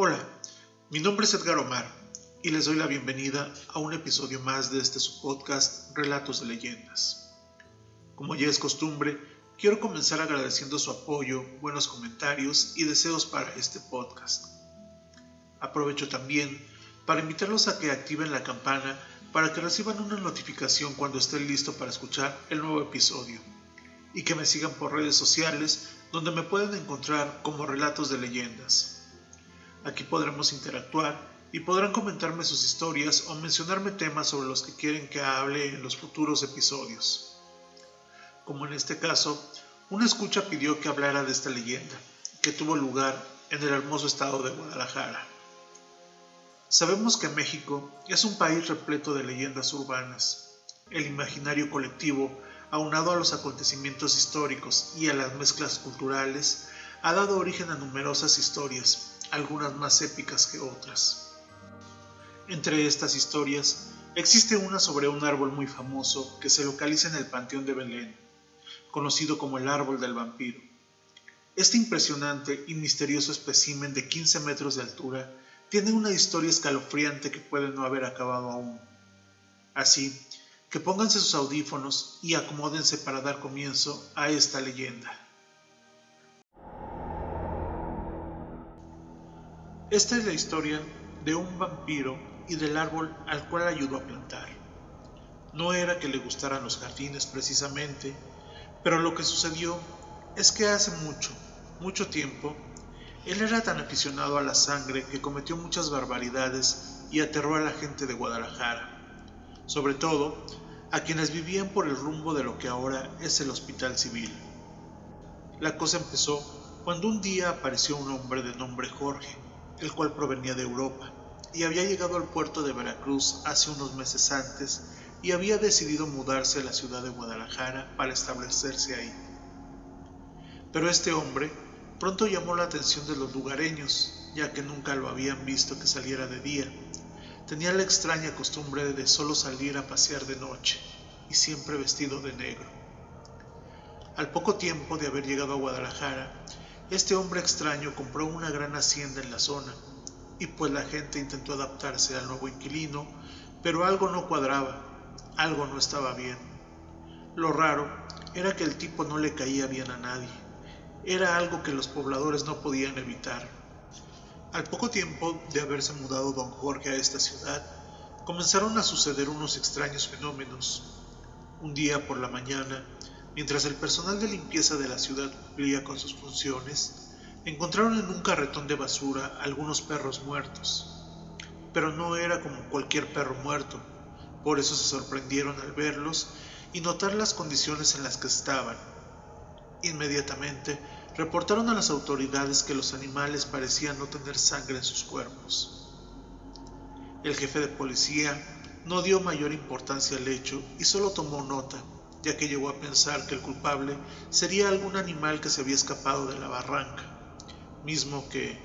Hola, mi nombre es Edgar Omar y les doy la bienvenida a un episodio más de este su podcast Relatos de Leyendas. Como ya es costumbre, quiero comenzar agradeciendo su apoyo, buenos comentarios y deseos para este podcast. Aprovecho también para invitarlos a que activen la campana para que reciban una notificación cuando esté listo para escuchar el nuevo episodio y que me sigan por redes sociales donde me pueden encontrar como Relatos de Leyendas. Aquí podremos interactuar y podrán comentarme sus historias o mencionarme temas sobre los que quieren que hable en los futuros episodios. Como en este caso, una escucha pidió que hablara de esta leyenda, que tuvo lugar en el hermoso estado de Guadalajara. Sabemos que México es un país repleto de leyendas urbanas. El imaginario colectivo, aunado a los acontecimientos históricos y a las mezclas culturales, ha dado origen a numerosas historias, algunas más épicas que otras. Entre estas historias existe una sobre un árbol muy famoso que se localiza en el Panteón de Belén, conocido como el árbol del vampiro. Este impresionante y misterioso espécimen de 15 metros de altura tiene una historia escalofriante que puede no haber acabado aún. Así que pónganse sus audífonos y acomódense para dar comienzo a esta leyenda. Esta es la historia de un vampiro y del árbol al cual ayudó a plantar. No era que le gustaran los jardines precisamente, pero lo que sucedió es que hace mucho, mucho tiempo, él era tan aficionado a la sangre que cometió muchas barbaridades y aterró a la gente de Guadalajara, sobre todo a quienes vivían por el rumbo de lo que ahora es el Hospital Civil. La cosa empezó cuando un día apareció un hombre de nombre Jorge, el cual provenía de Europa y había llegado al puerto de Veracruz hace unos meses antes y había decidido mudarse a la ciudad de Guadalajara para establecerse ahí. Pero este hombre pronto llamó la atención de los lugareños, ya que nunca lo habían visto que saliera de día. Tenía la extraña costumbre de solo salir a pasear de noche y siempre vestido de negro. Al poco tiempo de haber llegado a Guadalajara, este hombre extraño compró una gran hacienda en la zona, y pues la gente intentó adaptarse al nuevo inquilino, pero algo no cuadraba, algo no estaba bien. Lo raro era que el tipo no le caía bien a nadie. Era algo que los pobladores no podían evitar. Al poco tiempo de haberse mudado don Jorge a esta ciudad, comenzaron a suceder unos extraños fenómenos. Un día por la mañana, Mientras el personal de limpieza de la ciudad cumplía con sus funciones, encontraron en un carretón de basura algunos perros muertos. Pero no era como cualquier perro muerto, por eso se sorprendieron al verlos y notar las condiciones en las que estaban. Inmediatamente reportaron a las autoridades que los animales parecían no tener sangre en sus cuerpos. El jefe de policía no dio mayor importancia al hecho y solo tomó nota ya que llegó a pensar que el culpable sería algún animal que se había escapado de la barranca, mismo que,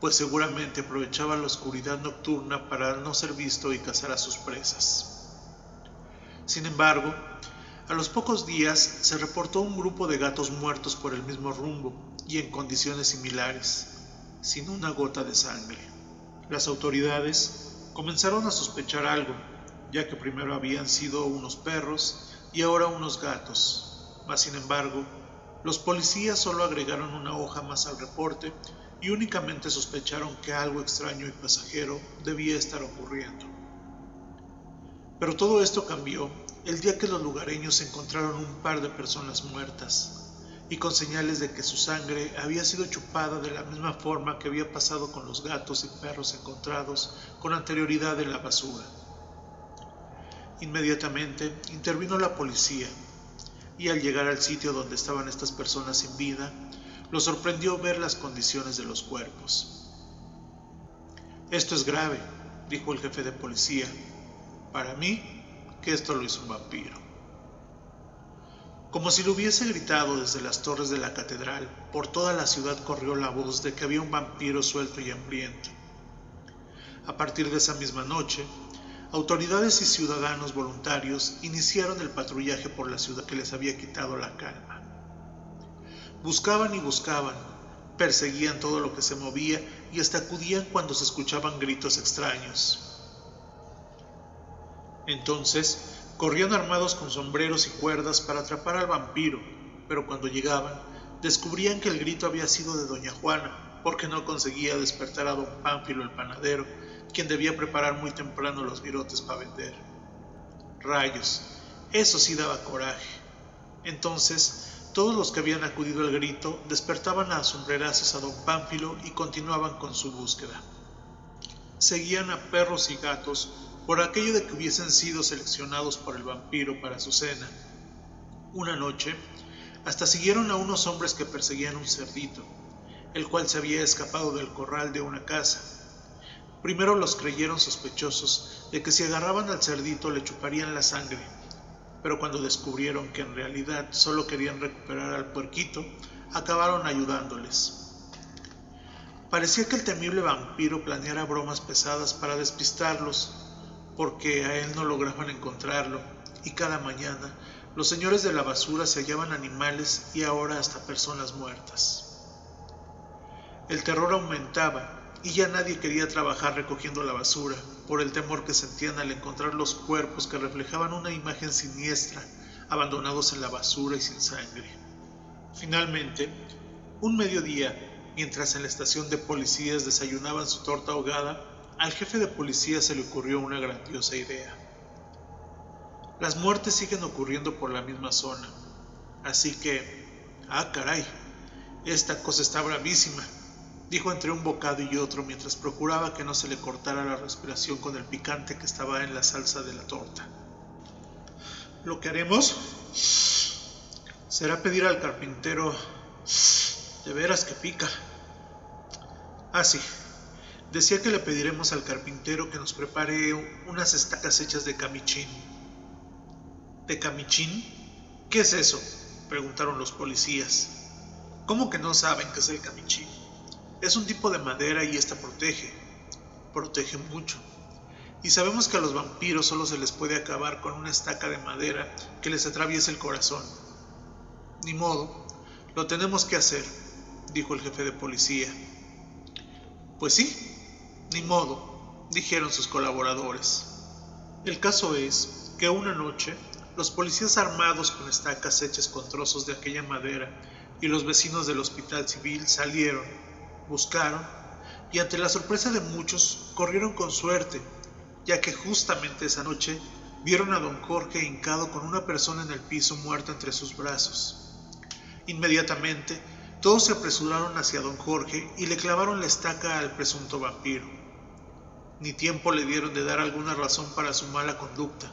pues seguramente aprovechaba la oscuridad nocturna para no ser visto y cazar a sus presas. Sin embargo, a los pocos días se reportó un grupo de gatos muertos por el mismo rumbo y en condiciones similares, sin una gota de sangre. Las autoridades comenzaron a sospechar algo, ya que primero habían sido unos perros y ahora unos gatos. Mas, sin embargo, los policías solo agregaron una hoja más al reporte y únicamente sospecharon que algo extraño y pasajero debía estar ocurriendo. Pero todo esto cambió el día que los lugareños encontraron un par de personas muertas y con señales de que su sangre había sido chupada de la misma forma que había pasado con los gatos y perros encontrados con anterioridad en la basura. Inmediatamente intervino la policía y al llegar al sitio donde estaban estas personas sin vida, lo sorprendió ver las condiciones de los cuerpos. Esto es grave, dijo el jefe de policía. Para mí, que esto lo hizo un vampiro. Como si lo hubiese gritado desde las torres de la catedral, por toda la ciudad corrió la voz de que había un vampiro suelto y hambriento. A partir de esa misma noche, autoridades y ciudadanos voluntarios iniciaron el patrullaje por la ciudad que les había quitado la calma. Buscaban y buscaban, perseguían todo lo que se movía y hasta acudían cuando se escuchaban gritos extraños. Entonces, corrían armados con sombreros y cuerdas para atrapar al vampiro, pero cuando llegaban, descubrían que el grito había sido de doña Juana, porque no conseguía despertar a don Pánfilo el panadero, quien debía preparar muy temprano los virotes para vender. Rayos, eso sí daba coraje. Entonces, todos los que habían acudido al grito despertaban a sombrerazos a don Pánfilo y continuaban con su búsqueda. Seguían a perros y gatos por aquello de que hubiesen sido seleccionados por el vampiro para su cena. Una noche, hasta siguieron a unos hombres que perseguían un cerdito, el cual se había escapado del corral de una casa. Primero los creyeron sospechosos de que si agarraban al cerdito le chuparían la sangre, pero cuando descubrieron que en realidad solo querían recuperar al puerquito, acabaron ayudándoles. Parecía que el temible vampiro planeara bromas pesadas para despistarlos, porque a él no lograban encontrarlo, y cada mañana los señores de la basura se hallaban animales y ahora hasta personas muertas. El terror aumentaba y ya nadie quería trabajar recogiendo la basura por el temor que sentían al encontrar los cuerpos que reflejaban una imagen siniestra, abandonados en la basura y sin sangre. Finalmente, un mediodía, mientras en la estación de policías desayunaban su torta ahogada, al jefe de policía se le ocurrió una grandiosa idea. Las muertes siguen ocurriendo por la misma zona, así que, ah, caray, esta cosa está bravísima, dijo entre un bocado y otro mientras procuraba que no se le cortara la respiración con el picante que estaba en la salsa de la torta. Lo que haremos será pedir al carpintero de veras que pica. Ah, sí, Decía que le pediremos al carpintero que nos prepare unas estacas hechas de camichín. ¿De camichín? ¿Qué es eso? preguntaron los policías. ¿Cómo que no saben qué es el camichín? Es un tipo de madera y esta protege. Protege mucho. Y sabemos que a los vampiros solo se les puede acabar con una estaca de madera que les atraviese el corazón. Ni modo, lo tenemos que hacer, dijo el jefe de policía. Pues sí, ni modo, dijeron sus colaboradores. El caso es que una noche los policías armados con estacas hechas con trozos de aquella madera y los vecinos del hospital civil salieron, buscaron y ante la sorpresa de muchos corrieron con suerte, ya que justamente esa noche vieron a don Jorge hincado con una persona en el piso muerta entre sus brazos. Inmediatamente todos se apresuraron hacia don Jorge y le clavaron la estaca al presunto vampiro ni tiempo le dieron de dar alguna razón para su mala conducta.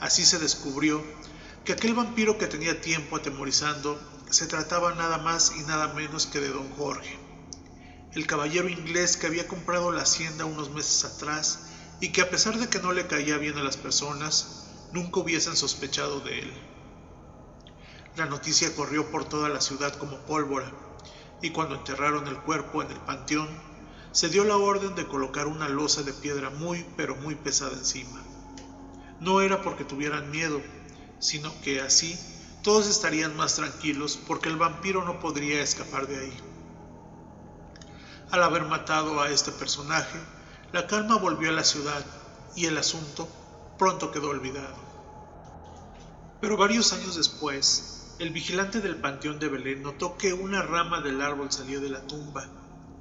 Así se descubrió que aquel vampiro que tenía tiempo atemorizando se trataba nada más y nada menos que de don Jorge, el caballero inglés que había comprado la hacienda unos meses atrás y que a pesar de que no le caía bien a las personas, nunca hubiesen sospechado de él. La noticia corrió por toda la ciudad como pólvora, y cuando enterraron el cuerpo en el panteón, se dio la orden de colocar una losa de piedra muy pero muy pesada encima. No era porque tuvieran miedo, sino que así todos estarían más tranquilos porque el vampiro no podría escapar de ahí. Al haber matado a este personaje, la calma volvió a la ciudad y el asunto pronto quedó olvidado. Pero varios años después, el vigilante del panteón de Belén notó que una rama del árbol salió de la tumba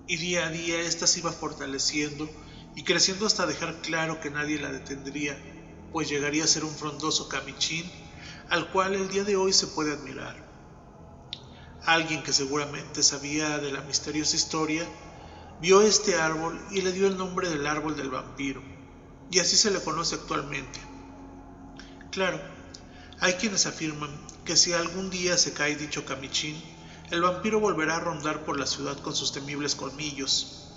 y día a día ésta se iba fortaleciendo y creciendo hasta dejar claro que nadie la detendría, pues llegaría a ser un frondoso camichín al cual el día de hoy se puede admirar. Alguien que seguramente sabía de la misteriosa historia vio este árbol y le dio el nombre del árbol del vampiro, y así se le conoce actualmente. Claro, hay quienes afirman que si algún día se cae dicho camichín, el vampiro volverá a rondar por la ciudad con sus temibles colmillos.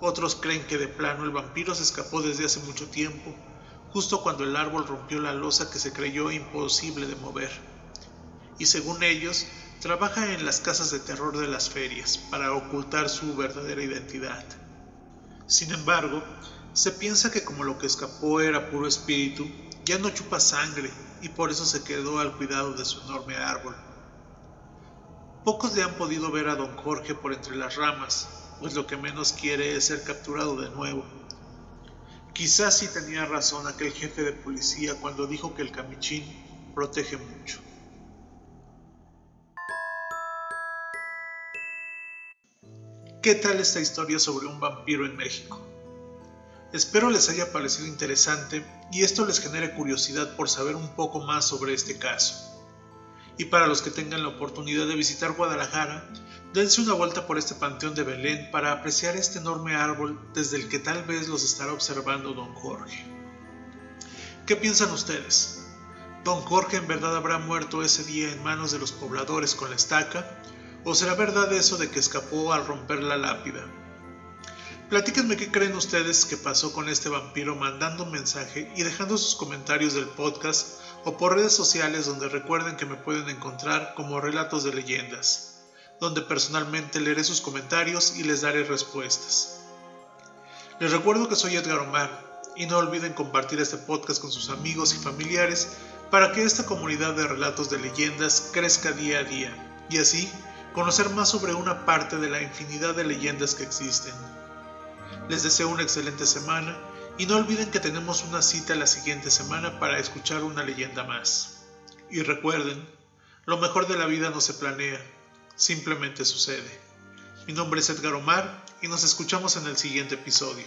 Otros creen que de plano el vampiro se escapó desde hace mucho tiempo, justo cuando el árbol rompió la losa que se creyó imposible de mover. Y según ellos, trabaja en las casas de terror de las ferias para ocultar su verdadera identidad. Sin embargo, se piensa que como lo que escapó era puro espíritu, ya no chupa sangre y por eso se quedó al cuidado de su enorme árbol. pocos le han podido ver a don Jorge por entre las ramas, pues lo que menos quiere es ser capturado de nuevo. Quizás sí tenía razón aquel jefe de policía cuando dijo que el camichín protege mucho. ¿Qué tal esta historia sobre un vampiro en México? Espero les haya parecido interesante y esto les genere curiosidad por saber un poco más sobre este caso. Y para los que tengan la oportunidad de visitar Guadalajara, dense una vuelta por este panteón de Belén para apreciar este enorme árbol desde el que tal vez los estará observando don Jorge. ¿Qué piensan ustedes? ¿Don Jorge en verdad habrá muerto ese día en manos de los pobladores con la estaca? ¿O será verdad eso de que escapó al romper la lápida? Platíquenme qué creen ustedes que pasó con este vampiro mandando un mensaje y dejando sus comentarios del podcast o por redes sociales donde recuerden que me pueden encontrar como Relatos de Leyendas, donde personalmente leeré sus comentarios y les daré respuestas. Les recuerdo que soy Edgar Omar y no olviden compartir este podcast con sus amigos y familiares para que esta comunidad de relatos de leyendas crezca día a día y así conocer más sobre una parte de la infinidad de leyendas que existen. Les deseo una excelente semana y no olviden que tenemos una cita la siguiente semana para escuchar una leyenda más. Y recuerden, lo mejor de la vida no se planea, simplemente sucede. Mi nombre es Edgar Omar y nos escuchamos en el siguiente episodio.